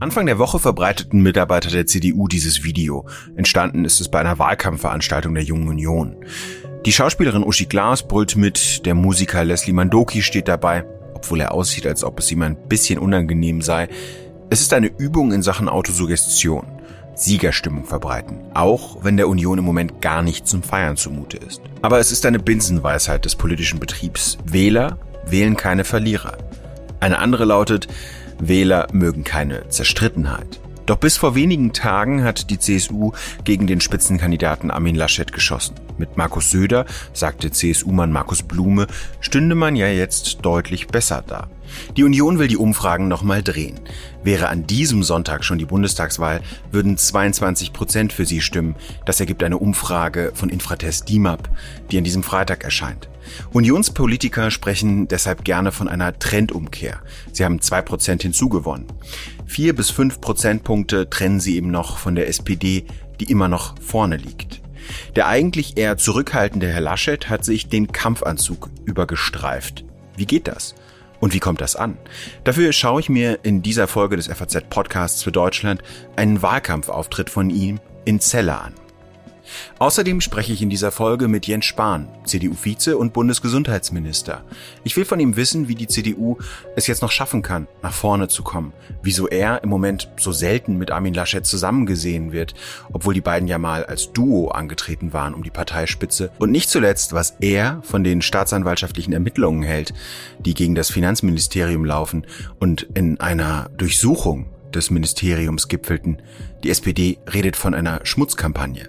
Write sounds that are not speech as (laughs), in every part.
Anfang der Woche verbreiteten Mitarbeiter der CDU dieses Video. Entstanden ist es bei einer Wahlkampfveranstaltung der Jungen Union. Die Schauspielerin Uschi Glas brüllt mit, der Musiker Leslie Mandoki steht dabei, obwohl er aussieht, als ob es ihm ein bisschen unangenehm sei. Es ist eine Übung in Sachen Autosuggestion. Siegerstimmung verbreiten, auch wenn der Union im Moment gar nicht zum Feiern zumute ist. Aber es ist eine Binsenweisheit des politischen Betriebs. Wähler wählen keine Verlierer. Eine andere lautet, Wähler mögen keine Zerstrittenheit. Doch bis vor wenigen Tagen hat die CSU gegen den Spitzenkandidaten Armin Laschet geschossen. Mit Markus Söder, sagte CSU-Mann Markus Blume, stünde man ja jetzt deutlich besser da. Die Union will die Umfragen nochmal drehen. Wäre an diesem Sonntag schon die Bundestagswahl, würden 22 Prozent für sie stimmen. Das ergibt eine Umfrage von Infratest DIMAP, die an diesem Freitag erscheint. Unionspolitiker sprechen deshalb gerne von einer Trendumkehr. Sie haben zwei Prozent hinzugewonnen. Vier bis fünf Prozentpunkte trennen sie eben noch von der SPD, die immer noch vorne liegt. Der eigentlich eher zurückhaltende Herr Laschet hat sich den Kampfanzug übergestreift. Wie geht das? Und wie kommt das an? Dafür schaue ich mir in dieser Folge des FAZ Podcasts für Deutschland einen Wahlkampfauftritt von ihm in Celle an. Außerdem spreche ich in dieser Folge mit Jens Spahn, CDU-Vize und Bundesgesundheitsminister. Ich will von ihm wissen, wie die CDU es jetzt noch schaffen kann, nach vorne zu kommen, wieso er im Moment so selten mit Armin Laschet zusammengesehen wird, obwohl die beiden ja mal als Duo angetreten waren um die Parteispitze und nicht zuletzt, was er von den staatsanwaltschaftlichen Ermittlungen hält, die gegen das Finanzministerium laufen und in einer Durchsuchung des Ministeriums gipfelten. Die SPD redet von einer Schmutzkampagne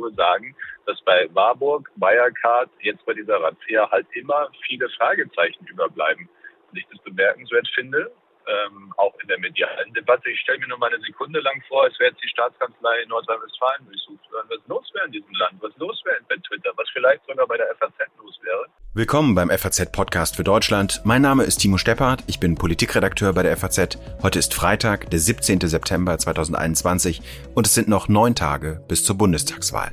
nur sagen, dass bei Warburg, Wirecard, jetzt bei dieser Razzia halt immer viele Fragezeichen überbleiben. Und ich das bemerkenswert finde, ähm, auch in der medialen Debatte. Ich stelle mir nur mal eine Sekunde lang vor, es wäre jetzt die Staatskanzlei in Nordrhein-Westfalen durchsucht worden. Was los wäre in diesem Land, was los wäre bei Twitter, was vielleicht sogar bei der FAZ los wäre. Willkommen beim FAZ-Podcast für Deutschland. Mein Name ist Timo Steppert, ich bin Politikredakteur bei der FAZ. Heute ist Freitag, der 17. September 2021 und es sind noch neun Tage bis zur Bundestagswahl.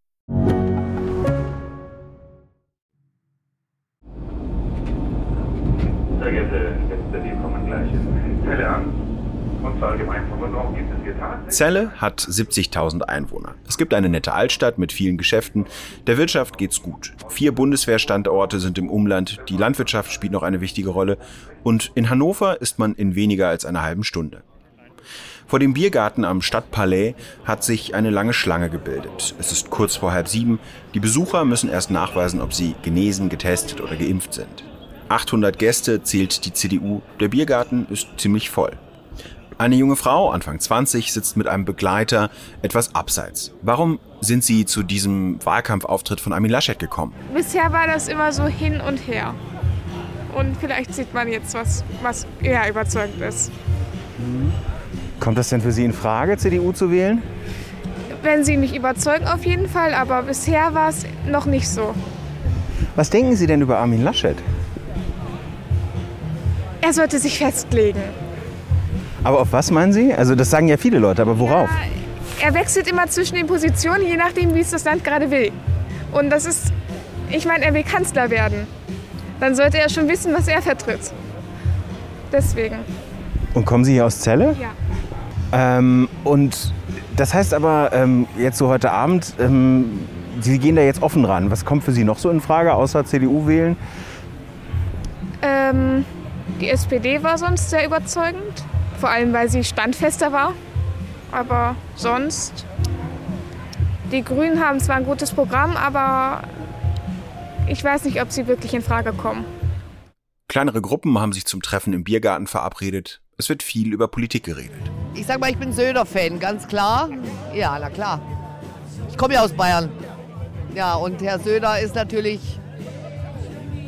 Sehr geehrte Gäste, wir kommen gleich in Zelle an. Und zur allgemeinen Verwunderung gibt es getan. Celle hat 70.000 Einwohner. Es gibt eine nette Altstadt mit vielen Geschäften. Der Wirtschaft geht's gut. Vier Bundeswehrstandorte sind im Umland. Die Landwirtschaft spielt noch eine wichtige Rolle. Und in Hannover ist man in weniger als einer halben Stunde. Vor dem Biergarten am Stadtpalais hat sich eine lange Schlange gebildet. Es ist kurz vor halb sieben. Die Besucher müssen erst nachweisen, ob sie genesen, getestet oder geimpft sind. 800 Gäste zählt die CDU. Der Biergarten ist ziemlich voll. Eine junge Frau, Anfang 20, sitzt mit einem Begleiter etwas abseits. Warum sind Sie zu diesem Wahlkampfauftritt von Armin Laschet gekommen? Bisher war das immer so hin und her. Und vielleicht sieht man jetzt was, was eher überzeugend ist. Kommt das denn für Sie in Frage, CDU zu wählen? Wenn sie mich überzeugen, auf jeden Fall, aber bisher war es noch nicht so. Was denken Sie denn über Armin Laschet? Er sollte sich festlegen. Aber auf was meinen Sie? Also das sagen ja viele Leute, aber worauf? Ja, er wechselt immer zwischen den Positionen, je nachdem, wie es das Land gerade will. Und das ist, ich meine, er will Kanzler werden. Dann sollte er schon wissen, was er vertritt. Deswegen. Und kommen Sie hier aus Celle? Ja. Ähm, und das heißt aber ähm, jetzt so heute Abend, ähm, Sie gehen da jetzt offen ran. Was kommt für Sie noch so in Frage, außer CDU wählen? Ähm, die SPD war sonst sehr überzeugend. Vor allem, weil sie standfester war. Aber sonst, die Grünen haben zwar ein gutes Programm, aber ich weiß nicht, ob sie wirklich in Frage kommen. Kleinere Gruppen haben sich zum Treffen im Biergarten verabredet. Es wird viel über Politik geredet. Ich sag mal, ich bin Söder-Fan, ganz klar. Ja, na klar. Ich komme ja aus Bayern. Ja, und Herr Söder ist natürlich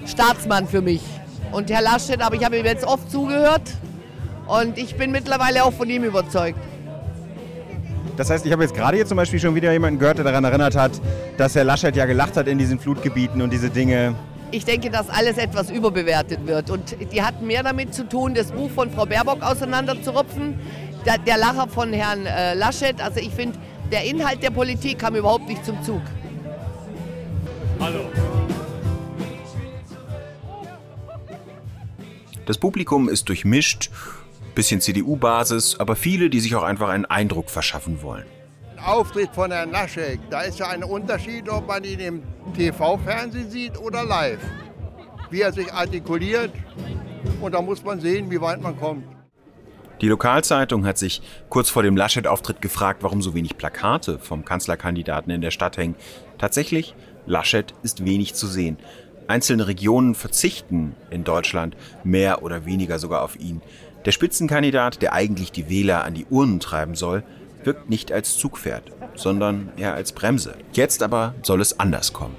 Staatsmann für mich. Und Herr Laschet, aber ich habe ihm jetzt oft zugehört und ich bin mittlerweile auch von ihm überzeugt. Das heißt, ich habe jetzt gerade hier zum Beispiel schon wieder jemanden gehört, der daran erinnert hat, dass Herr Laschet ja gelacht hat in diesen Flutgebieten und diese Dinge. Ich denke, dass alles etwas überbewertet wird. Und die hatten mehr damit zu tun, das Buch von Frau Baerbock auseinanderzurupfen. Der, der Lacher von Herrn äh, Laschet. Also ich finde, der Inhalt der Politik kam überhaupt nicht zum Zug. Hallo. Das Publikum ist durchmischt, bisschen CDU-Basis, aber viele, die sich auch einfach einen Eindruck verschaffen wollen. Auftritt von Herrn Laschet, da ist ja ein Unterschied, ob man ihn im TV-Fernsehen sieht oder live. Wie er sich artikuliert und da muss man sehen, wie weit man kommt. Die Lokalzeitung hat sich kurz vor dem Laschet-Auftritt gefragt, warum so wenig Plakate vom Kanzlerkandidaten in der Stadt hängen. Tatsächlich, Laschet ist wenig zu sehen. Einzelne Regionen verzichten in Deutschland mehr oder weniger sogar auf ihn. Der Spitzenkandidat, der eigentlich die Wähler an die Urnen treiben soll, wirkt nicht als Zugpferd, sondern eher als Bremse. Jetzt aber soll es anders kommen.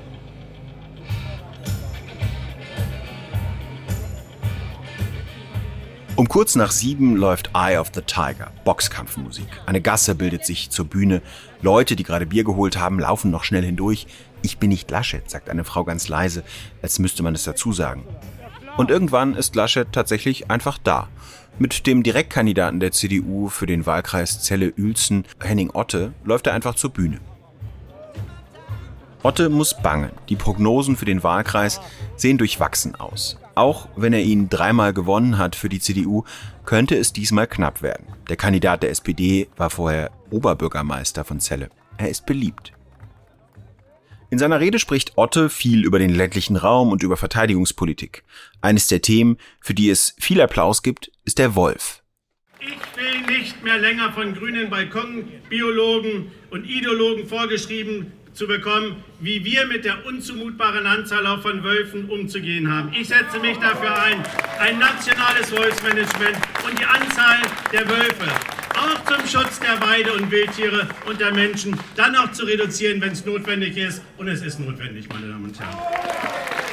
Um kurz nach sieben läuft Eye of the Tiger, Boxkampfmusik. Eine Gasse bildet sich zur Bühne. Leute, die gerade Bier geholt haben, laufen noch schnell hindurch. Ich bin nicht Laschet, sagt eine Frau ganz leise, als müsste man es dazu sagen. Und irgendwann ist Laschet tatsächlich einfach da. Mit dem Direktkandidaten der CDU für den Wahlkreis Celle-Uelzen, Henning Otte, läuft er einfach zur Bühne. Otte muss bangen. Die Prognosen für den Wahlkreis sehen durchwachsen aus. Auch wenn er ihn dreimal gewonnen hat für die CDU, könnte es diesmal knapp werden. Der Kandidat der SPD war vorher Oberbürgermeister von Celle. Er ist beliebt. In seiner Rede spricht Otte viel über den ländlichen Raum und über Verteidigungspolitik. Eines der Themen, für die es viel Applaus gibt, ist der Wolf. Ich will nicht mehr länger von grünen Balkonbiologen und Ideologen vorgeschrieben zu bekommen, wie wir mit der unzumutbaren Anzahl auch von Wölfen umzugehen haben. Ich setze mich dafür ein, ein nationales Wolfsmanagement und die Anzahl der Wölfe auch zum Schutz der Weide- und Wildtiere und der Menschen dann auch zu reduzieren, wenn es notwendig ist. Und es ist notwendig, meine Damen und Herren.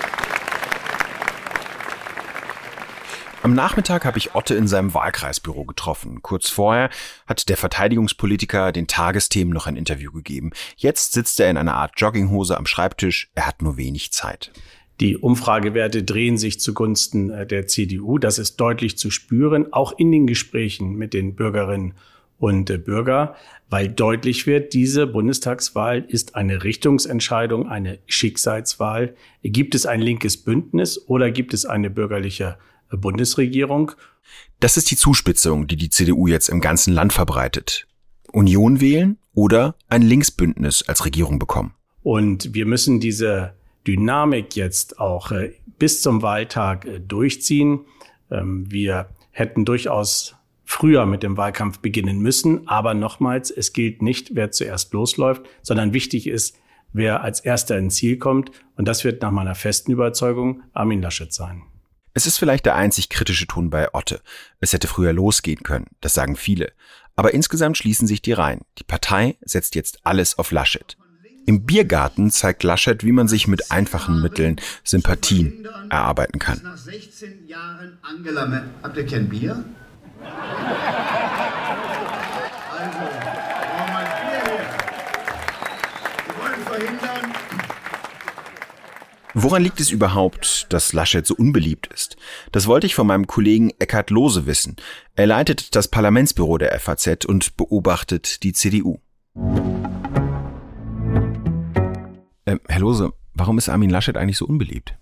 Am Nachmittag habe ich Otte in seinem Wahlkreisbüro getroffen. Kurz vorher hat der Verteidigungspolitiker den Tagesthemen noch ein Interview gegeben. Jetzt sitzt er in einer Art Jogginghose am Schreibtisch. Er hat nur wenig Zeit. Die Umfragewerte drehen sich zugunsten äh, der CDU. Das ist deutlich zu spüren, auch in den Gesprächen mit den Bürgerinnen und äh, Bürger, weil deutlich wird, diese Bundestagswahl ist eine Richtungsentscheidung, eine Schicksalswahl. Gibt es ein linkes Bündnis oder gibt es eine bürgerliche Bundesregierung? Das ist die Zuspitzung, die die CDU jetzt im ganzen Land verbreitet. Union wählen oder ein Linksbündnis als Regierung bekommen. Und wir müssen diese Dynamik jetzt auch äh, bis zum Wahltag äh, durchziehen. Ähm, wir hätten durchaus früher mit dem Wahlkampf beginnen müssen. Aber nochmals, es gilt nicht, wer zuerst losläuft, sondern wichtig ist, wer als erster ins Ziel kommt. Und das wird nach meiner festen Überzeugung Armin Laschet sein. Es ist vielleicht der einzig kritische Ton bei Otte. Es hätte früher losgehen können, das sagen viele. Aber insgesamt schließen sich die Reihen. Die Partei setzt jetzt alles auf Laschet. Im Biergarten zeigt Laschet, wie man sich mit einfachen Mitteln Sympathien erarbeiten kann. Nach 16 Jahren Angela Habt ihr kein Bier? Woran liegt es überhaupt, dass Laschet so unbeliebt ist? Das wollte ich von meinem Kollegen Eckhard Lose wissen. Er leitet das Parlamentsbüro der FAZ und beobachtet die CDU. Äh, Herr Lose, warum ist Armin Laschet eigentlich so unbeliebt?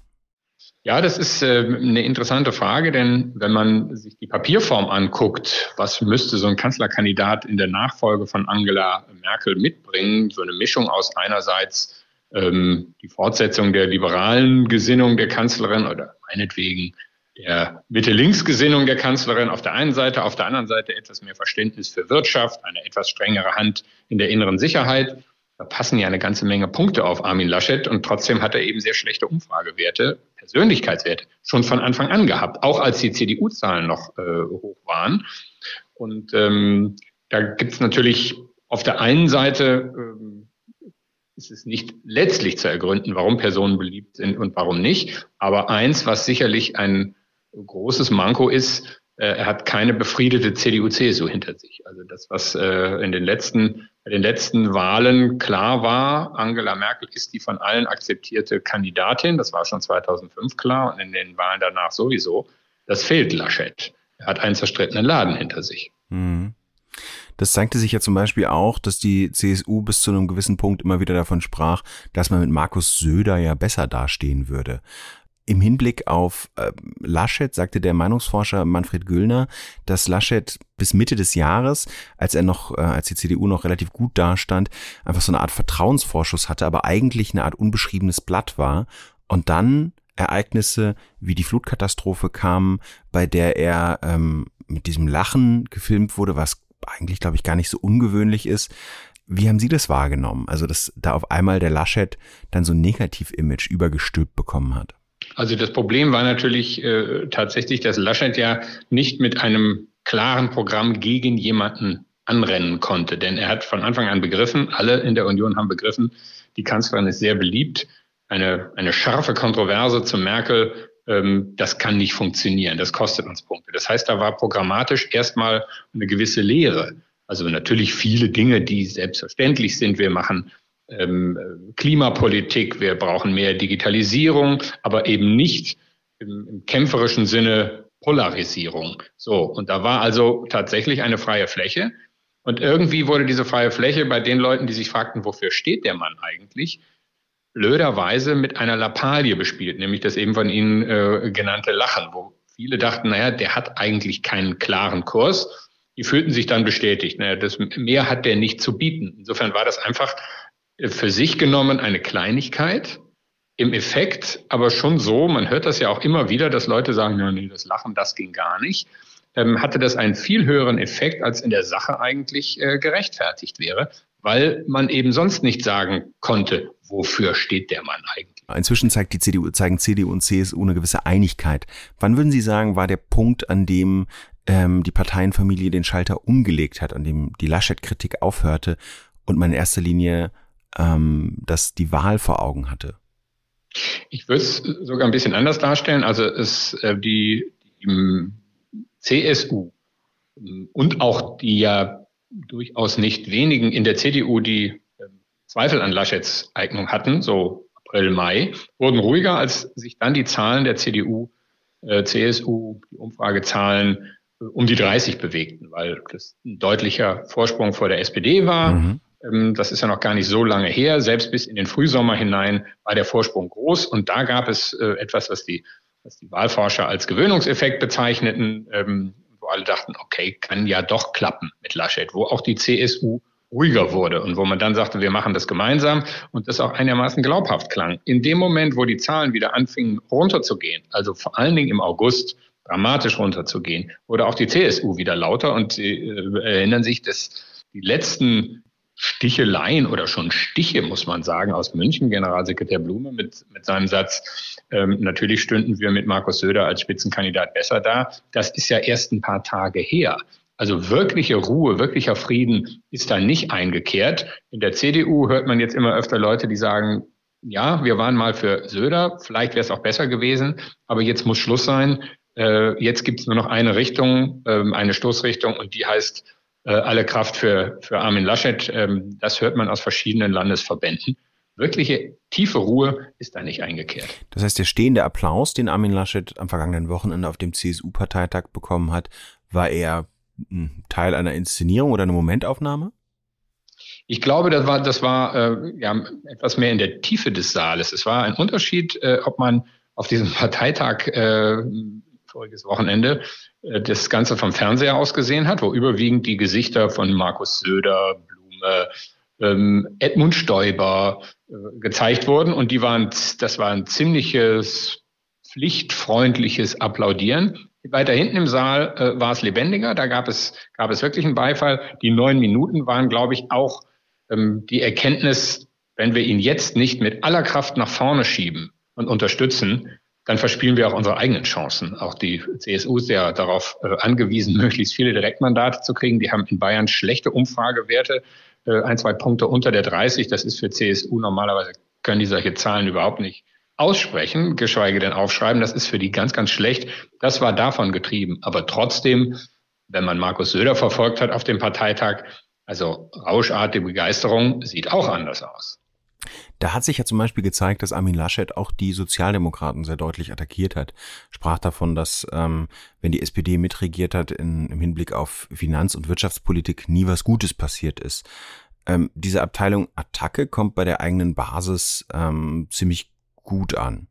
Ja, das ist äh, eine interessante Frage, denn wenn man sich die Papierform anguckt, was müsste so ein Kanzlerkandidat in der Nachfolge von Angela Merkel mitbringen? So eine Mischung aus einerseits ähm, die Fortsetzung der liberalen Gesinnung der Kanzlerin oder meinetwegen der Mitte-Links-Gesinnung der Kanzlerin auf der einen Seite, auf der anderen Seite etwas mehr Verständnis für Wirtschaft, eine etwas strengere Hand in der inneren Sicherheit. Da passen ja eine ganze Menge Punkte auf Armin Laschet und trotzdem hat er eben sehr schlechte Umfragewerte, Persönlichkeitswerte schon von Anfang an gehabt, auch als die CDU-Zahlen noch äh, hoch waren. Und ähm, da gibt es natürlich auf der einen Seite ähm, ist es nicht letztlich zu ergründen, warum Personen beliebt sind und warum nicht. Aber eins, was sicherlich ein großes Manko ist, äh, er hat keine befriedete CDU-CSU hinter sich. Also das, was äh, in den letzten, bei den letzten Wahlen klar war, Angela Merkel ist die von allen akzeptierte Kandidatin. Das war schon 2005 klar und in den Wahlen danach sowieso. Das fehlt Laschet. Er hat einen zerstrittenen Laden hinter sich. Mhm. Das zeigte sich ja zum Beispiel auch, dass die CSU bis zu einem gewissen Punkt immer wieder davon sprach, dass man mit Markus Söder ja besser dastehen würde. Im Hinblick auf äh, Laschet sagte der Meinungsforscher Manfred Güllner, dass Laschet bis Mitte des Jahres, als er noch, äh, als die CDU noch relativ gut dastand, einfach so eine Art Vertrauensvorschuss hatte, aber eigentlich eine Art unbeschriebenes Blatt war. Und dann Ereignisse wie die Flutkatastrophe kamen, bei der er ähm, mit diesem Lachen gefilmt wurde, was eigentlich, glaube ich, gar nicht so ungewöhnlich ist. Wie haben Sie das wahrgenommen? Also, dass da auf einmal der Laschet dann so ein Negativ-Image übergestülpt bekommen hat? Also das Problem war natürlich äh, tatsächlich, dass Laschet ja nicht mit einem klaren Programm gegen jemanden anrennen konnte. Denn er hat von Anfang an begriffen, alle in der Union haben begriffen, die Kanzlerin ist sehr beliebt. Eine, eine scharfe Kontroverse zu Merkel, das kann nicht funktionieren. Das kostet uns Punkte. Das heißt, da war programmatisch erstmal eine gewisse Lehre. Also natürlich viele Dinge, die selbstverständlich sind. Wir machen ähm, Klimapolitik, wir brauchen mehr Digitalisierung, aber eben nicht im, im kämpferischen Sinne Polarisierung. So, und da war also tatsächlich eine freie Fläche. Und irgendwie wurde diese freie Fläche bei den Leuten, die sich fragten, wofür steht der Mann eigentlich, blöderweise mit einer Lappalie bespielt, nämlich das eben von Ihnen äh, genannte Lachen, wo viele dachten, naja, der hat eigentlich keinen klaren Kurs. Die fühlten sich dann bestätigt. Naja, das mehr hat der nicht zu bieten. Insofern war das einfach für sich genommen eine Kleinigkeit, im Effekt aber schon so, man hört das ja auch immer wieder, dass Leute sagen, ja, nee, das Lachen, das ging gar nicht, ähm, hatte das einen viel höheren Effekt, als in der Sache eigentlich äh, gerechtfertigt wäre, weil man eben sonst nicht sagen konnte, wofür steht der Mann eigentlich. Inzwischen zeigt die CDU, zeigen CDU und CSU eine gewisse Einigkeit. Wann würden Sie sagen, war der Punkt, an dem ähm, die Parteienfamilie den Schalter umgelegt hat, an dem die Laschet-Kritik aufhörte und man in erster Linie ähm, das die Wahl vor Augen hatte? Ich würde es sogar ein bisschen anders darstellen. Also es äh, die, die CSU und auch die ja durchaus nicht wenigen in der CDU, die äh, Zweifel an Laschets Eignung hatten, so April, Mai, wurden ruhiger, als sich dann die Zahlen der CDU, äh, CSU, die Umfragezahlen äh, um die 30 bewegten, weil das ein deutlicher Vorsprung vor der SPD war. Mhm. Ähm, das ist ja noch gar nicht so lange her. Selbst bis in den Frühsommer hinein war der Vorsprung groß. Und da gab es äh, etwas, was die, was die Wahlforscher als Gewöhnungseffekt bezeichneten, ähm, alle dachten, okay, kann ja doch klappen mit Laschet, wo auch die CSU ruhiger wurde und wo man dann sagte, wir machen das gemeinsam und das auch einigermaßen glaubhaft klang. In dem Moment, wo die Zahlen wieder anfingen runterzugehen, also vor allen Dingen im August dramatisch runterzugehen, wurde auch die CSU wieder lauter und Sie äh, erinnern sich, dass die letzten Sticheleien oder schon Stiche, muss man sagen, aus München, Generalsekretär Blume mit, mit seinem Satz, ähm, natürlich stünden wir mit Markus Söder als Spitzenkandidat besser da. Das ist ja erst ein paar Tage her. Also wirkliche Ruhe, wirklicher Frieden ist da nicht eingekehrt. In der CDU hört man jetzt immer öfter Leute, die sagen, ja, wir waren mal für Söder, vielleicht wäre es auch besser gewesen, aber jetzt muss Schluss sein. Äh, jetzt gibt es nur noch eine Richtung, äh, eine Stoßrichtung und die heißt alle Kraft für, für Armin Laschet. Ähm, das hört man aus verschiedenen Landesverbänden. Wirkliche tiefe Ruhe ist da nicht eingekehrt. Das heißt, der stehende Applaus, den Armin Laschet am vergangenen Wochenende auf dem CSU-Parteitag bekommen hat, war eher Teil einer Inszenierung oder eine Momentaufnahme? Ich glaube, das war, das war äh, ja, etwas mehr in der Tiefe des Saales. Es war ein Unterschied, äh, ob man auf diesem Parteitag äh, voriges Wochenende äh, das Ganze vom Fernseher aus gesehen hat, wo überwiegend die Gesichter von Markus Söder, Blume, ähm, Edmund Stoiber äh, gezeigt wurden und die waren, das war ein ziemliches pflichtfreundliches Applaudieren. Weiter hinten im Saal äh, war es lebendiger, da gab es, gab es wirklich einen Beifall. Die neun Minuten waren, glaube ich, auch ähm, die Erkenntnis, wenn wir ihn jetzt nicht mit aller Kraft nach vorne schieben und unterstützen, dann verspielen wir auch unsere eigenen Chancen. Auch die CSU ist ja darauf äh, angewiesen, (laughs) möglichst viele Direktmandate zu kriegen. Die haben in Bayern schlechte Umfragewerte, äh, ein, zwei Punkte unter der 30. Das ist für CSU normalerweise, können die solche Zahlen überhaupt nicht aussprechen, geschweige denn aufschreiben. Das ist für die ganz, ganz schlecht. Das war davon getrieben. Aber trotzdem, wenn man Markus Söder verfolgt hat auf dem Parteitag, also rauschartige Begeisterung sieht auch anders aus. Da hat sich ja zum Beispiel gezeigt, dass Armin Laschet auch die Sozialdemokraten sehr deutlich attackiert hat. Sprach davon, dass ähm, wenn die SPD mitregiert hat in, im Hinblick auf Finanz- und Wirtschaftspolitik nie was Gutes passiert ist. Ähm, diese Abteilung Attacke kommt bei der eigenen Basis ähm, ziemlich gut an.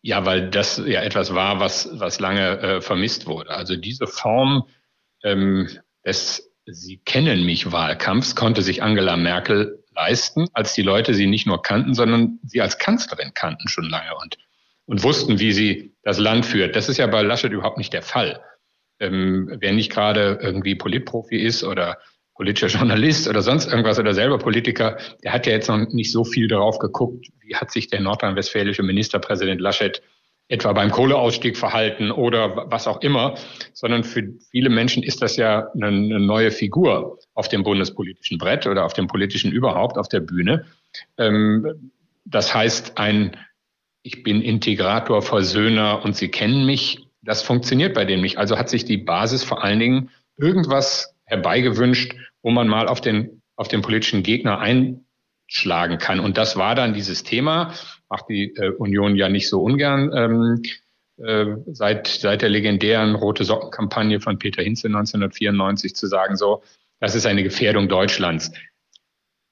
Ja, weil das ja etwas war, was, was lange äh, vermisst wurde. Also diese Form ähm, des Sie kennen mich Wahlkampfs konnte sich Angela Merkel leisten, als die Leute sie nicht nur kannten, sondern sie als Kanzlerin kannten schon lange und, und wussten, wie sie das Land führt. Das ist ja bei Laschet überhaupt nicht der Fall. Ähm, wer nicht gerade irgendwie Politprofi ist oder politischer (laughs) Journalist oder sonst irgendwas oder selber Politiker, der hat ja jetzt noch nicht so viel darauf geguckt, wie hat sich der nordrhein-westfälische Ministerpräsident Laschet etwa beim Kohleausstieg verhalten oder was auch immer, sondern für viele Menschen ist das ja eine, eine neue Figur auf dem bundespolitischen Brett oder auf dem politischen überhaupt, auf der Bühne. Ähm, das heißt, ein Ich bin Integrator, Versöhner und Sie kennen mich, das funktioniert bei denen nicht. Also hat sich die Basis vor allen Dingen irgendwas herbeigewünscht, wo man mal auf den, auf den politischen Gegner einschlagen kann. Und das war dann dieses Thema macht die äh, Union ja nicht so ungern. Ähm, äh, seit, seit der legendären Rote Socken-Kampagne von Peter Hinze 1994 zu sagen, so, das ist eine Gefährdung Deutschlands.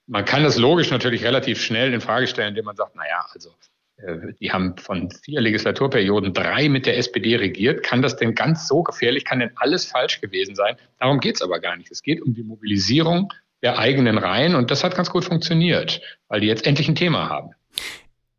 Man kann das logisch natürlich relativ schnell in Frage stellen, indem man sagt, naja, also äh, die haben von vier Legislaturperioden drei mit der SPD regiert. Kann das denn ganz so gefährlich, kann denn alles falsch gewesen sein? Darum geht es aber gar nicht. Es geht um die Mobilisierung der eigenen Reihen und das hat ganz gut funktioniert, weil die jetzt endlich ein Thema haben.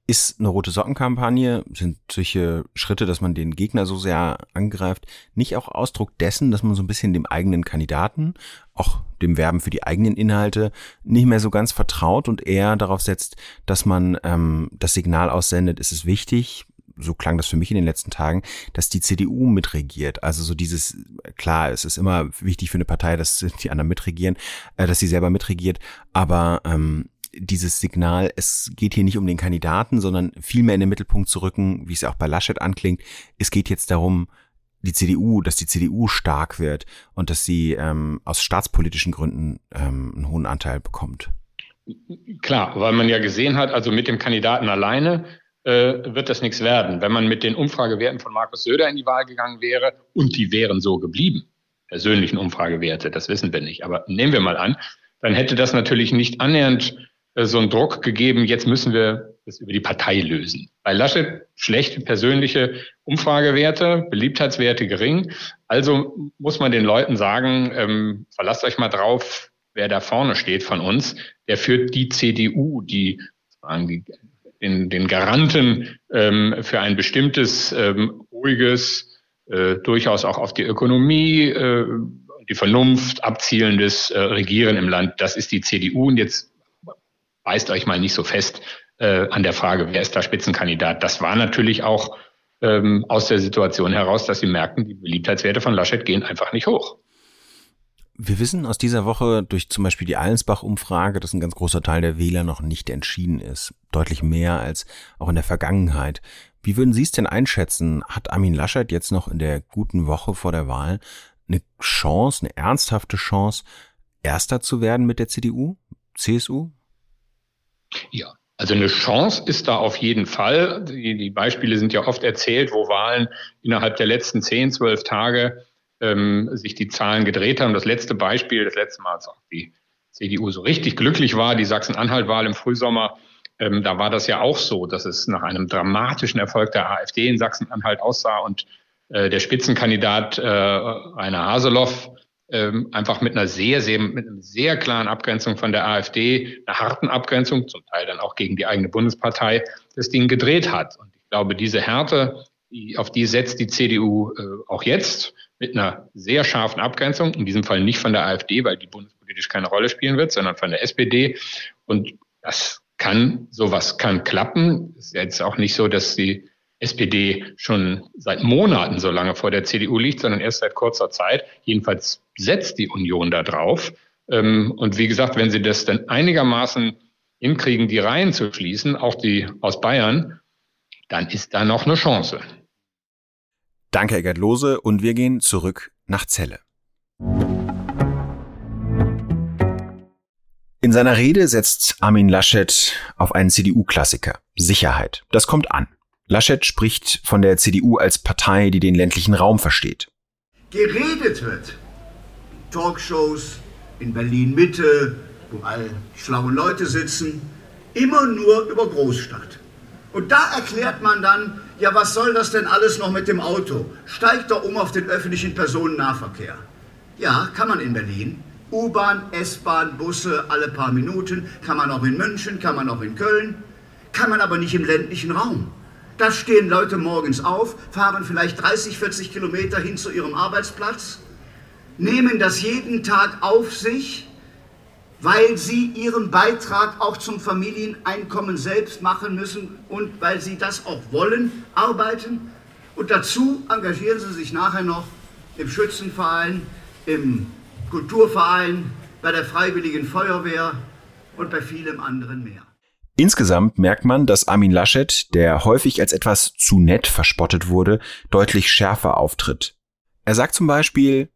Ist eine rote Sockenkampagne, sind solche Schritte, dass man den Gegner so sehr angreift, nicht auch Ausdruck dessen, dass man so ein bisschen dem eigenen Kandidaten, auch dem Werben für die eigenen Inhalte, nicht mehr so ganz vertraut und eher darauf setzt, dass man ähm, das Signal aussendet, ist es wichtig, so klang das für mich in den letzten Tagen, dass die CDU mitregiert. Also so dieses, klar, es ist immer wichtig für eine Partei, dass die anderen mitregieren, äh, dass sie selber mitregiert, aber ähm, dieses Signal, es geht hier nicht um den Kandidaten, sondern vielmehr in den Mittelpunkt zu rücken, wie es auch bei Laschet anklingt. Es geht jetzt darum, die CDU, dass die CDU stark wird und dass sie ähm, aus staatspolitischen Gründen ähm, einen hohen Anteil bekommt. Klar, weil man ja gesehen hat, also mit dem Kandidaten alleine äh, wird das nichts werden. Wenn man mit den Umfragewerten von Markus Söder in die Wahl gegangen wäre und die wären so geblieben, persönlichen Umfragewerte, das wissen wir nicht, aber nehmen wir mal an, dann hätte das natürlich nicht annähernd äh, so einen Druck gegeben, jetzt müssen wir das über die Partei lösen. Bei Laschet schlechte persönliche Umfragewerte, Beliebtheitswerte gering. Also muss man den Leuten sagen, ähm, verlasst euch mal drauf, wer da vorne steht von uns. Der führt die CDU, die, die den, den Garanten ähm, für ein bestimmtes, ähm, ruhiges, äh, durchaus auch auf die Ökonomie, äh, die Vernunft abzielendes äh, Regieren im Land. Das ist die CDU. Und jetzt beißt euch mal nicht so fest äh, an der Frage, wer ist da Spitzenkandidat. Das war natürlich auch ähm, aus der Situation heraus, dass sie merken, die Beliebtheitswerte von Laschet gehen einfach nicht hoch. Wir wissen aus dieser Woche durch zum Beispiel die Allensbach-Umfrage, dass ein ganz großer Teil der Wähler noch nicht entschieden ist. Deutlich mehr als auch in der Vergangenheit. Wie würden Sie es denn einschätzen? Hat Armin Laschet jetzt noch in der guten Woche vor der Wahl eine Chance, eine ernsthafte Chance, Erster zu werden mit der CDU, CSU? Ja, also eine Chance ist da auf jeden Fall. Die, die Beispiele sind ja oft erzählt, wo Wahlen innerhalb der letzten zehn, zwölf Tage ähm, sich die Zahlen gedreht haben. Das letzte Beispiel, das letzte Mal, als auch die CDU so richtig glücklich war, die Sachsen-Anhalt-Wahl im Frühsommer, ähm, da war das ja auch so, dass es nach einem dramatischen Erfolg der AfD in Sachsen-Anhalt aussah und äh, der Spitzenkandidat äh, Rainer Haseloff ähm, einfach mit einer sehr, sehr, mit einer sehr klaren Abgrenzung von der AfD, einer harten Abgrenzung, zum Teil dann auch gegen die eigene Bundespartei, das Ding gedreht hat. Und ich glaube, diese Härte, auf die setzt die CDU äh, auch jetzt mit einer sehr scharfen Abgrenzung, in diesem Fall nicht von der AfD, weil die bundespolitisch keine Rolle spielen wird, sondern von der SPD. Und das kann, sowas kann klappen. Ist jetzt auch nicht so, dass die SPD schon seit Monaten so lange vor der CDU liegt, sondern erst seit kurzer Zeit. Jedenfalls setzt die Union da drauf. Ähm, und wie gesagt, wenn sie das dann einigermaßen hinkriegen, die Reihen zu schließen, auch die aus Bayern, dann ist da noch eine Chance. Danke, Egert Lose, und wir gehen zurück nach Celle. In seiner Rede setzt Armin Laschet auf einen CDU-Klassiker, Sicherheit. Das kommt an. Laschet spricht von der CDU als Partei, die den ländlichen Raum versteht. Geredet wird. Talkshows in Berlin Mitte, wo all die schlauen Leute sitzen, immer nur über Großstadt. Und da erklärt man dann, ja, was soll das denn alles noch mit dem Auto? Steigt doch um auf den öffentlichen Personennahverkehr. Ja, kann man in Berlin. U-Bahn, S-Bahn, Busse alle paar Minuten. Kann man auch in München, kann man auch in Köln. Kann man aber nicht im ländlichen Raum. Da stehen Leute morgens auf, fahren vielleicht 30, 40 Kilometer hin zu ihrem Arbeitsplatz, nehmen das jeden Tag auf sich, weil sie ihren Beitrag auch zum Familieneinkommen selbst machen müssen und weil sie das auch wollen, arbeiten. Und dazu engagieren sie sich nachher noch im Schützenverein, im Kulturverein, bei der Freiwilligen Feuerwehr und bei vielem anderen mehr. Insgesamt merkt man, dass Armin Laschet, der häufig als etwas zu nett verspottet wurde, deutlich schärfer auftritt. Er sagt zum Beispiel,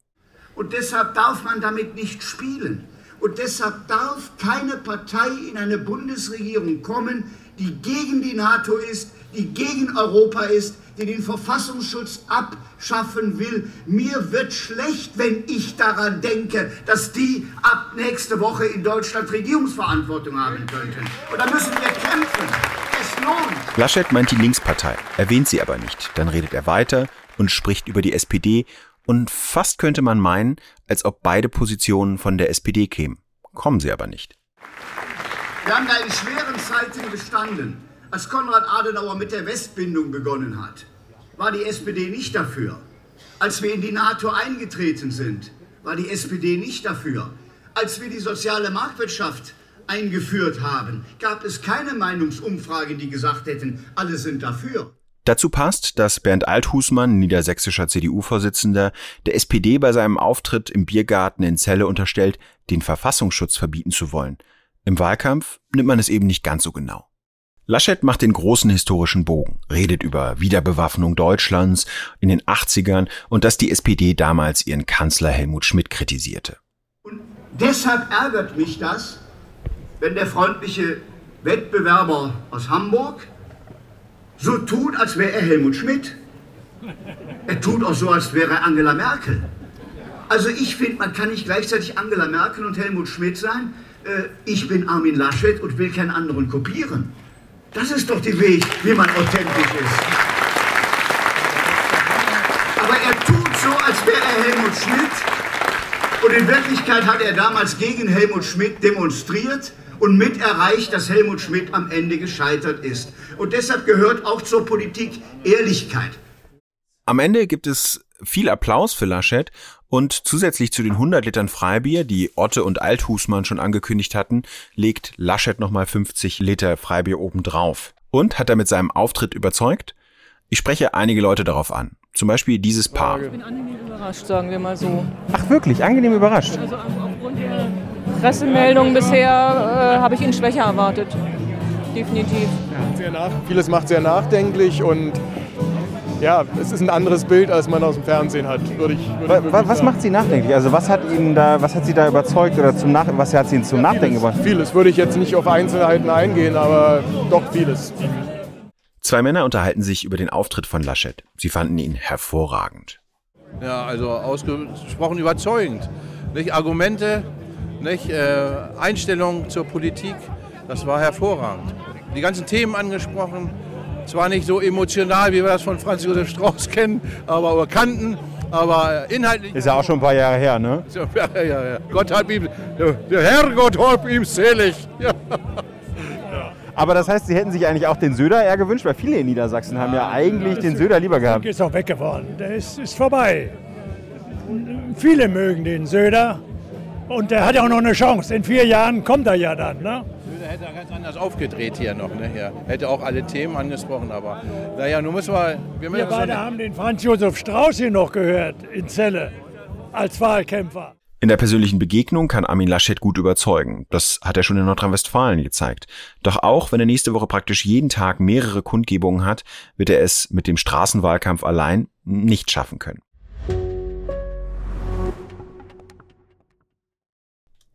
und deshalb darf man damit nicht spielen. Und deshalb darf keine Partei in eine Bundesregierung kommen, die gegen die NATO ist, die gegen Europa ist, die den Verfassungsschutz abschaffen will. Mir wird schlecht, wenn ich daran denke, dass die ab nächste Woche in Deutschland Regierungsverantwortung haben könnten. Und da müssen wir kämpfen. Es lohnt. Laschet meint die Linkspartei, erwähnt sie aber nicht. Dann redet er weiter und spricht über die SPD und fast könnte man meinen, als ob beide Positionen von der SPD kämen. Kommen sie aber nicht. Wir haben da in schweren Zeiten bestanden. Als Konrad Adenauer mit der Westbindung begonnen hat, war die SPD nicht dafür. Als wir in die NATO eingetreten sind, war die SPD nicht dafür. Als wir die soziale Marktwirtschaft eingeführt haben, gab es keine Meinungsumfrage, die gesagt hätten, alle sind dafür. Dazu passt, dass Bernd Althusmann, niedersächsischer CDU-Vorsitzender, der SPD bei seinem Auftritt im Biergarten in Celle unterstellt, den Verfassungsschutz verbieten zu wollen. Im Wahlkampf nimmt man es eben nicht ganz so genau. Laschet macht den großen historischen Bogen, redet über Wiederbewaffnung Deutschlands in den 80ern und dass die SPD damals ihren Kanzler Helmut Schmidt kritisierte. Und deshalb ärgert mich das, wenn der freundliche Wettbewerber aus Hamburg so tut, als wäre er Helmut Schmidt. Er tut auch so, als wäre er Angela Merkel. Also ich finde, man kann nicht gleichzeitig Angela Merkel und Helmut Schmidt sein. Äh, ich bin Armin Laschet und will keinen anderen kopieren. Das ist doch der Weg, wie man authentisch ist. Aber er tut so, als wäre er Helmut Schmidt. Und in Wirklichkeit hat er damals gegen Helmut Schmidt demonstriert und mit erreicht, dass Helmut Schmidt am Ende gescheitert ist. Und deshalb gehört auch zur Politik Ehrlichkeit. Am Ende gibt es viel Applaus für Laschet und zusätzlich zu den 100 Litern Freibier, die Otte und Althusmann schon angekündigt hatten, legt Laschet nochmal 50 Liter Freibier obendrauf. Und hat er mit seinem Auftritt überzeugt? Ich spreche einige Leute darauf an. Zum Beispiel dieses Paar. Ich bin angenehm überrascht, sagen wir mal so. Ach wirklich, angenehm überrascht? Also aufgrund der Pressemeldungen bisher äh, habe ich ihn schwächer erwartet. Definitiv. Ja, sehr nach, vieles macht sehr nachdenklich und ja, es ist ein anderes Bild, als man aus dem Fernsehen hat, würde ich, würde was, was macht Sie nachdenklich? Also was hat Ihnen da, was hat Sie da überzeugt oder zum Nach was hat Sie zum ja, Nachdenken gebracht? Vieles würde ich jetzt nicht auf Einzelheiten eingehen, aber doch vieles. Zwei Männer unterhalten sich über den Auftritt von Laschet. Sie fanden ihn hervorragend. Ja, also ausgesprochen überzeugend. Nicht Argumente, nicht äh, Einstellung zur Politik, das war hervorragend. Die ganzen Themen angesprochen, zwar nicht so emotional, wie wir das von Franz Josef Strauß (laughs) kennen, aber oder kannten, aber inhaltlich. Ist ja auch schon ein paar Jahre her, ne? Ja, ja, ja. Gott hat ihm, der Herrgott hat ihm selig. (laughs) Ja. Aber das heißt, Sie hätten sich eigentlich auch den Söder eher gewünscht, weil viele in Niedersachsen haben ja eigentlich den Söder lieber gehabt. Der ist auch weggeworden. Der ist, ist vorbei. Viele mögen den Söder. Und der hat ja auch noch eine Chance. In vier Jahren kommt er ja dann. Ne? Hätte ganz anders aufgedreht hier noch. Ne? Hier. Hätte auch alle Themen angesprochen. Aber naja, nun müssen wir. Wir, wir beide haben den Franz Josef Strauß hier noch gehört in Celle als Wahlkämpfer. In der persönlichen Begegnung kann Armin Laschet gut überzeugen. Das hat er schon in Nordrhein-Westfalen gezeigt. Doch auch wenn er nächste Woche praktisch jeden Tag mehrere Kundgebungen hat, wird er es mit dem Straßenwahlkampf allein nicht schaffen können.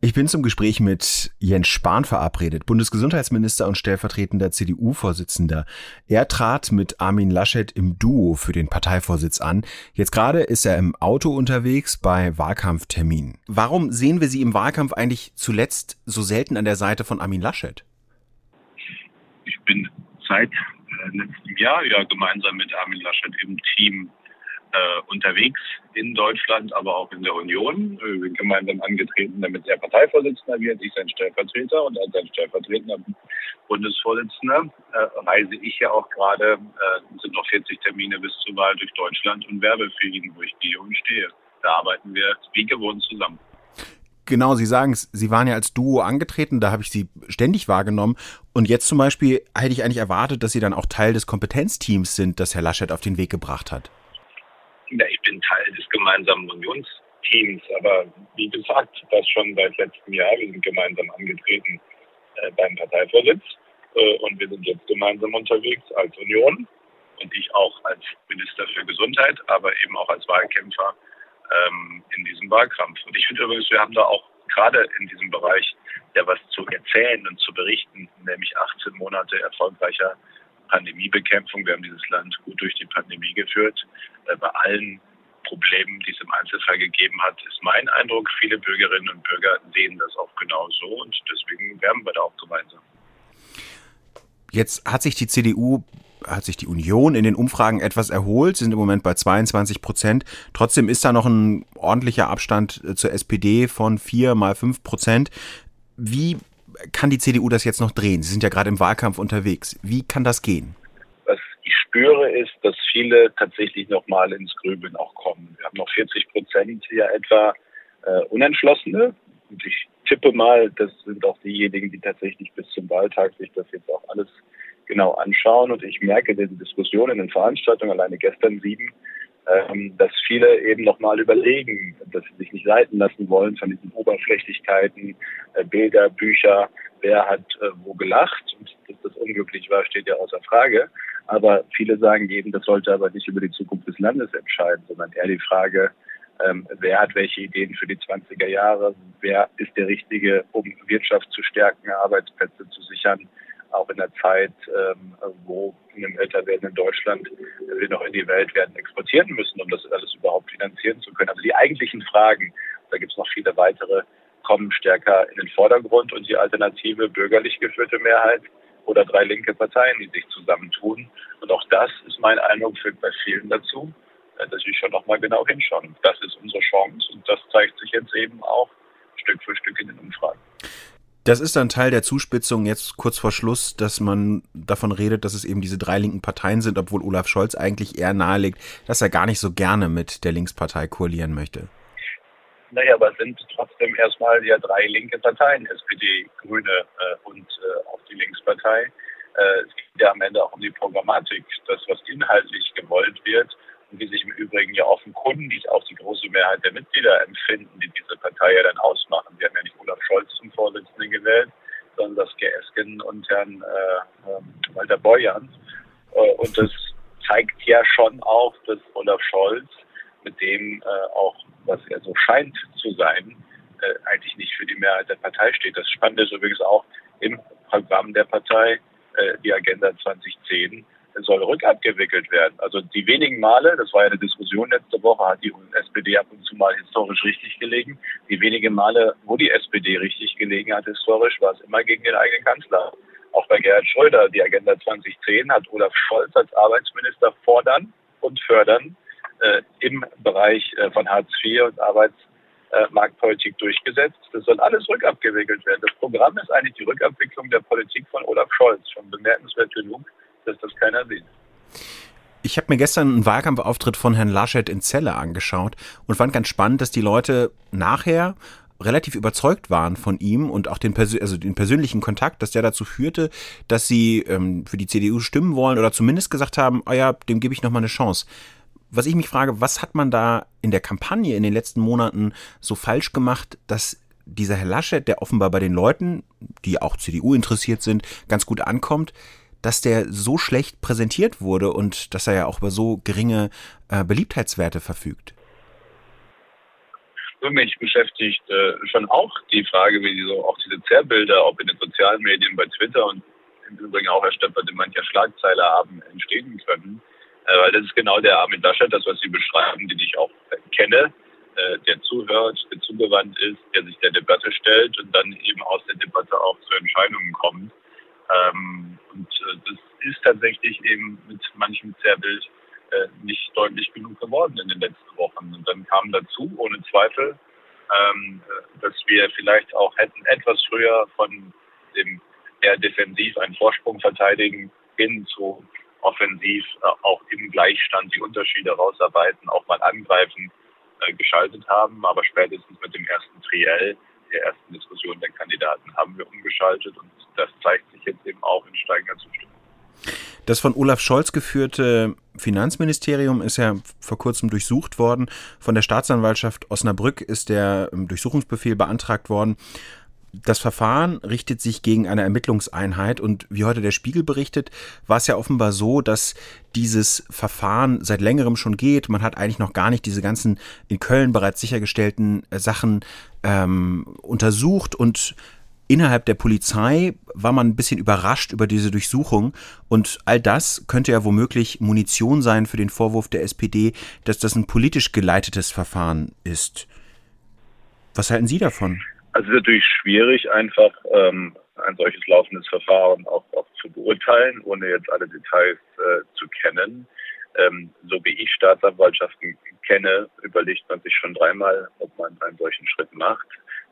Ich bin zum Gespräch mit Jens Spahn verabredet, Bundesgesundheitsminister und stellvertretender CDU-Vorsitzender. Er trat mit Armin Laschet im Duo für den Parteivorsitz an. Jetzt gerade ist er im Auto unterwegs bei Wahlkampfterminen. Warum sehen wir Sie im Wahlkampf eigentlich zuletzt so selten an der Seite von Armin Laschet? Ich bin seit äh, letztem Jahr ja gemeinsam mit Armin Laschet im Team äh, unterwegs in Deutschland, aber auch in der Union. Wir sind gemeinsam angetreten, damit er Parteivorsitzender wird, ich sein Stellvertreter und als sein stellvertretender Bundesvorsitzender äh, reise ich ja auch gerade, äh, sind noch 40 Termine bis zur Wahl durch Deutschland und werbe für ihn, wo ich gehe und stehe. Da arbeiten wir wie gewohnt zusammen. Genau, Sie sagen es, Sie waren ja als Duo angetreten, da habe ich Sie ständig wahrgenommen. Und jetzt zum Beispiel hätte ich eigentlich erwartet, dass Sie dann auch Teil des Kompetenzteams sind, das Herr Laschet auf den Weg gebracht hat ja, ich bin Teil des gemeinsamen Unionsteams, aber wie gesagt, das schon seit letztem Jahr. Wir sind gemeinsam angetreten äh, beim Parteivorsitz äh, und wir sind jetzt gemeinsam unterwegs als Union und ich auch als Minister für Gesundheit, aber eben auch als Wahlkämpfer ähm, in diesem Wahlkampf. Und ich finde übrigens, wir haben da auch gerade in diesem Bereich ja was zu erzählen und zu berichten, nämlich 18 Monate erfolgreicher Pandemiebekämpfung. Wir haben dieses Land gut durch die Pandemie geführt. Äh, bei allen Problemen, die es im Einzelfall gegeben hat, ist mein Eindruck, viele Bürgerinnen und Bürger sehen das auch genau so und deswegen werben wir da auch gemeinsam. Jetzt hat sich die CDU hat sich die Union in den Umfragen etwas erholt, sind im Moment bei 22 Prozent. Trotzdem ist da noch ein ordentlicher Abstand äh, zur SPD von vier mal fünf Prozent. Wie kann die CDU das jetzt noch drehen? Sie sind ja gerade im Wahlkampf unterwegs. Wie kann das gehen? Was ich spüre, ist, dass viele tatsächlich noch mal ins Grübeln auch kommen. Wir haben noch 40 Prozent hier etwa äh, Unentschlossene. Und ich tippe mal, das sind auch diejenigen, die tatsächlich bis zum Wahltag sich das jetzt auch alles genau anschauen. Und ich merke diese Diskussion in den Veranstaltungen, alleine gestern sieben, ähm, dass viele eben nochmal überlegen, dass sie sich nicht leiten lassen wollen von diesen Oberflächlichkeiten, äh, Bilder, Bücher, wer hat äh, wo gelacht und dass das unglücklich war, steht ja außer Frage. Aber viele sagen eben, das sollte aber nicht über die Zukunft des Landes entscheiden, sondern eher die Frage, ähm, wer hat welche Ideen für die 20er Jahre, wer ist der Richtige, um Wirtschaft zu stärken, Arbeitsplätze zu sichern, auch in der Zeit, ähm, wo in einem älter werdenden Deutschland wir noch in die Welt werden exportieren müssen, um das alles überhaupt finanzieren zu können. Also die eigentlichen Fragen, da gibt es noch viele weitere, kommen stärker in den Vordergrund und die alternative bürgerlich geführte Mehrheit oder drei linke Parteien, die sich zusammentun. Und auch das ist mein Eindruck, führt bei vielen dazu, äh, dass wir schon nochmal genau hinschauen. Das ist unsere Chance und das zeigt sich jetzt eben auch Stück für Stück in den Umfragen. Das ist dann Teil der Zuspitzung jetzt kurz vor Schluss, dass man davon redet, dass es eben diese drei linken Parteien sind, obwohl Olaf Scholz eigentlich eher nahelegt, dass er gar nicht so gerne mit der Linkspartei koalieren möchte. Naja, aber es sind trotzdem erstmal ja drei linke Parteien, SPD, Grüne äh, und äh, auch die Linkspartei. Äh, es geht ja am Ende auch um die Programmatik, das, was inhaltlich gewollt wird wie sich im Übrigen ja offenkundig auch die große Mehrheit der Mitglieder empfinden, die diese Partei ja dann ausmachen. Wir haben ja nicht Olaf Scholz zum Vorsitzenden gewählt, sondern das Esken und Herrn äh, ähm, Walter Borjans. Äh, und das zeigt ja schon auch, dass Olaf Scholz mit dem äh, auch, was er so scheint zu sein, äh, eigentlich nicht für die Mehrheit der Partei steht. Das Spannende ist übrigens auch im Programm der Partei, äh, die Agenda 2010, soll rückabgewickelt werden. Also die wenigen Male, das war ja eine Diskussion letzte Woche, hat die SPD ab und zu mal historisch richtig gelegen. Die wenigen Male, wo die SPD richtig gelegen hat historisch, war es immer gegen den eigenen Kanzler. Auch bei Gerhard Schröder, die Agenda 2010 hat Olaf Scholz als Arbeitsminister fordern und fördern äh, im Bereich äh, von Hartz IV und Arbeits Marktpolitik durchgesetzt. Das soll alles rückabgewickelt werden. Das Programm ist eigentlich die Rückabwicklung der Politik von Olaf Scholz. Schon bemerkenswert genug, dass das keiner sieht. Ich habe mir gestern einen Wahlkampfauftritt von Herrn Laschet in Celle angeschaut und fand ganz spannend, dass die Leute nachher relativ überzeugt waren von ihm und auch den, also den persönlichen Kontakt, dass der dazu führte, dass sie ähm, für die CDU stimmen wollen oder zumindest gesagt haben, oh ja, dem gebe ich nochmal eine Chance. Was ich mich frage, was hat man da in der Kampagne in den letzten Monaten so falsch gemacht, dass dieser Herr Laschet, der offenbar bei den Leuten, die auch CDU interessiert sind, ganz gut ankommt, dass der so schlecht präsentiert wurde und dass er ja auch über so geringe äh, Beliebtheitswerte verfügt? Mich beschäftigt äh, schon auch die Frage, wie so auch diese Zerrbilder, ob in den sozialen Medien, bei Twitter und im Übrigen auch Herr Steppert in mancher Schlagzeile haben entstehen können. Äh, weil das ist genau der Armin Laschet, das, was Sie beschreiben, den ich auch kenne, äh, der zuhört, der zugewandt ist, der sich der Debatte stellt und dann eben aus der Debatte auch zu Entscheidungen kommt. Ähm, und äh, das ist tatsächlich eben mit manchem Zerrbild nicht deutlich genug geworden in den letzten Wochen. Und dann kam dazu, ohne Zweifel, ähm, dass wir vielleicht auch hätten etwas früher von dem eher defensiv einen Vorsprung verteidigen hin zu offensiv äh, auch im Gleichstand die Unterschiede rausarbeiten, auch mal angreifen, äh, geschaltet haben. Aber spätestens mit dem ersten Triell, der ersten Diskussion der Kandidaten, haben wir umgeschaltet und das zeigt sich jetzt eben auch in steigender Zustimmung. Das von Olaf Scholz geführte Finanzministerium ist ja vor kurzem durchsucht worden. Von der Staatsanwaltschaft Osnabrück ist der Durchsuchungsbefehl beantragt worden. Das Verfahren richtet sich gegen eine Ermittlungseinheit und wie heute der Spiegel berichtet, war es ja offenbar so, dass dieses Verfahren seit längerem schon geht. Man hat eigentlich noch gar nicht diese ganzen in Köln bereits sichergestellten äh, Sachen ähm, untersucht und innerhalb der Polizei war man ein bisschen überrascht über diese Durchsuchung und all das könnte ja womöglich Munition sein für den Vorwurf der SPD, dass das ein politisch geleitetes Verfahren ist. Was halten Sie davon? Also es ist natürlich schwierig, einfach ähm, ein solches laufendes Verfahren auch, auch zu beurteilen, ohne jetzt alle Details äh, zu kennen. Ähm, so wie ich Staatsanwaltschaften kenne, überlegt man sich schon dreimal, ob man einen solchen Schritt macht.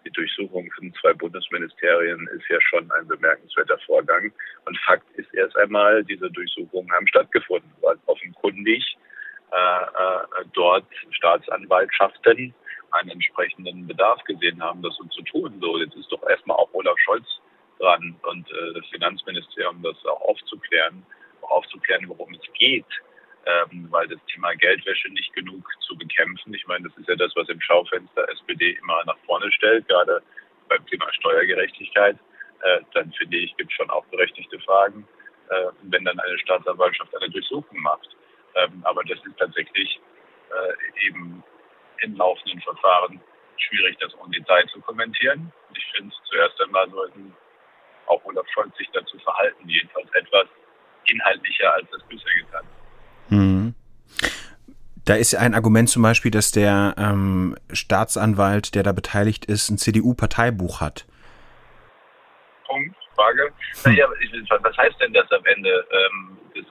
Die Durchsuchung von zwei Bundesministerien ist ja schon ein bemerkenswerter Vorgang. Und Fakt ist erst einmal, diese Durchsuchungen haben stattgefunden, weil offenkundig äh, äh, dort Staatsanwaltschaften einen entsprechenden Bedarf gesehen haben, das so zu tun. So, jetzt ist doch erstmal auch Olaf Scholz dran und äh, das Finanzministerium, das auch aufzuklären, aufzuklären, worum es geht. Ähm, weil das Thema Geldwäsche nicht genug zu bekämpfen. Ich meine, das ist ja das, was im Schaufenster SPD immer nach vorne stellt, gerade beim Thema Steuergerechtigkeit. Äh, dann finde ich, gibt es schon auch berechtigte Fragen, äh, wenn dann eine Staatsanwaltschaft eine Durchsuchung macht. Ähm, aber das ist tatsächlich äh, eben im laufenden Verfahren schwierig, das im Detail zu kommentieren. Ich finde, zuerst einmal sollten auch Olaf Scholz sich dazu verhalten, jedenfalls etwas inhaltlicher, als das bisher getan hm. Da ist ein Argument zum Beispiel, dass der ähm, Staatsanwalt, der da beteiligt ist, ein CDU-Parteibuch hat. Punkt, Frage. Hm. Naja, was heißt denn das am Ende? Ähm, das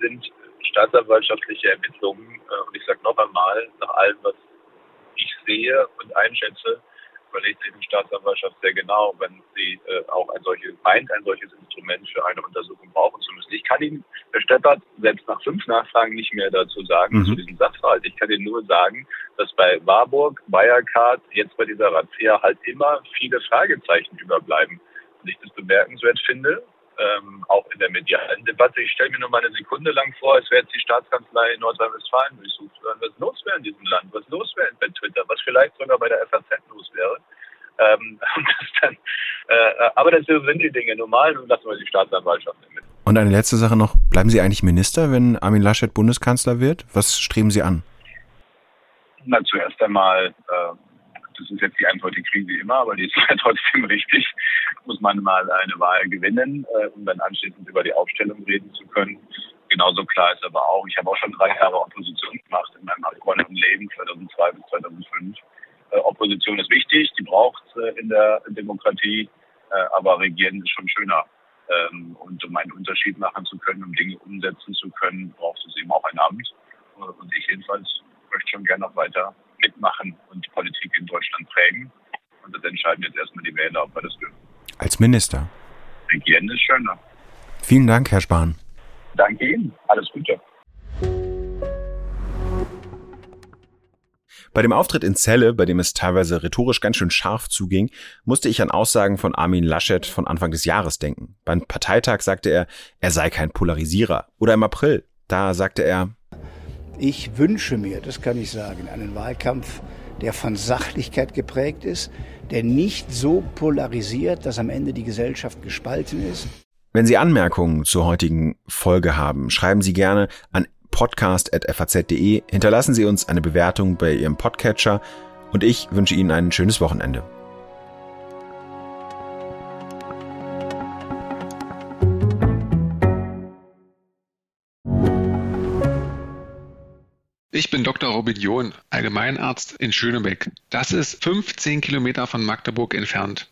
sind staatsanwaltschaftliche Ermittlungen äh, und ich sage noch einmal, nach allem, was ich sehe und einschätze, überlegt sich die Staatsanwaltschaft sehr genau, wenn sie äh, auch ein solches, meint, ein solches Instrument für eine Untersuchung brauchen zu müssen. Ich kann Ihnen, Herr Steppert, selbst nach fünf Nachfragen nicht mehr dazu sagen, mhm. zu diesem Sachverhalt. Ich kann Ihnen nur sagen, dass bei Warburg, Wirecard, jetzt bei dieser Razzia halt immer viele Fragezeichen überbleiben. Und ich das bemerkenswert finde, ähm, auch in der medialen Debatte. Ich stelle mir nur mal eine Sekunde lang vor, es wäre jetzt die Staatskanzlei in Nordrhein-Westfalen durchsucht. Was los wäre in diesem Land, was los wäre Twitter, was vielleicht sogar bei der FAZ los wäre. Ähm, (laughs) dann, äh, aber das sind die Dinge. Normal lassen wir die Staatsanwaltschaft mit. Und eine letzte Sache noch. Bleiben Sie eigentlich Minister, wenn Armin Laschet Bundeskanzler wird? Was streben Sie an? Na, zuerst einmal äh, das ist jetzt die Antwort, die kriegen sie immer, aber die ist (laughs) ja trotzdem richtig, muss man mal eine Wahl gewinnen, äh, um dann anschließend über die Aufstellung reden zu können. Genauso klar ist aber auch, ich habe auch schon drei Jahre Opposition gemacht in meinem abgeordneten Leben, 2002 bis 2005. Äh, Opposition ist wichtig, die braucht äh, in der Demokratie, äh, aber regieren ist schon schöner. Ähm, und um einen Unterschied machen zu können, um Dinge umsetzen zu können, braucht es eben auch ein Amt. Und ich jedenfalls möchte schon gerne noch weiter mitmachen und die Politik in Deutschland prägen. Und das entscheiden jetzt erstmal die Wähler, ob wir das dürfen. Als Minister. Regieren ist schöner. Vielen Dank, Herr Spahn. Danke Ihnen. Alles Gute. Bei dem Auftritt in Celle, bei dem es teilweise rhetorisch ganz schön scharf zuging, musste ich an Aussagen von Armin Laschet von Anfang des Jahres denken. Beim Parteitag sagte er, er sei kein Polarisierer. Oder im April, da sagte er, ich wünsche mir, das kann ich sagen, einen Wahlkampf, der von Sachlichkeit geprägt ist, der nicht so polarisiert, dass am Ende die Gesellschaft gespalten ist. Wenn Sie Anmerkungen zur heutigen Folge haben, schreiben Sie gerne an podcast.faz.de, hinterlassen Sie uns eine Bewertung bei Ihrem Podcatcher und ich wünsche Ihnen ein schönes Wochenende. Ich bin Dr. Robin John, Allgemeinarzt in Schönebeck. Das ist 15 Kilometer von Magdeburg entfernt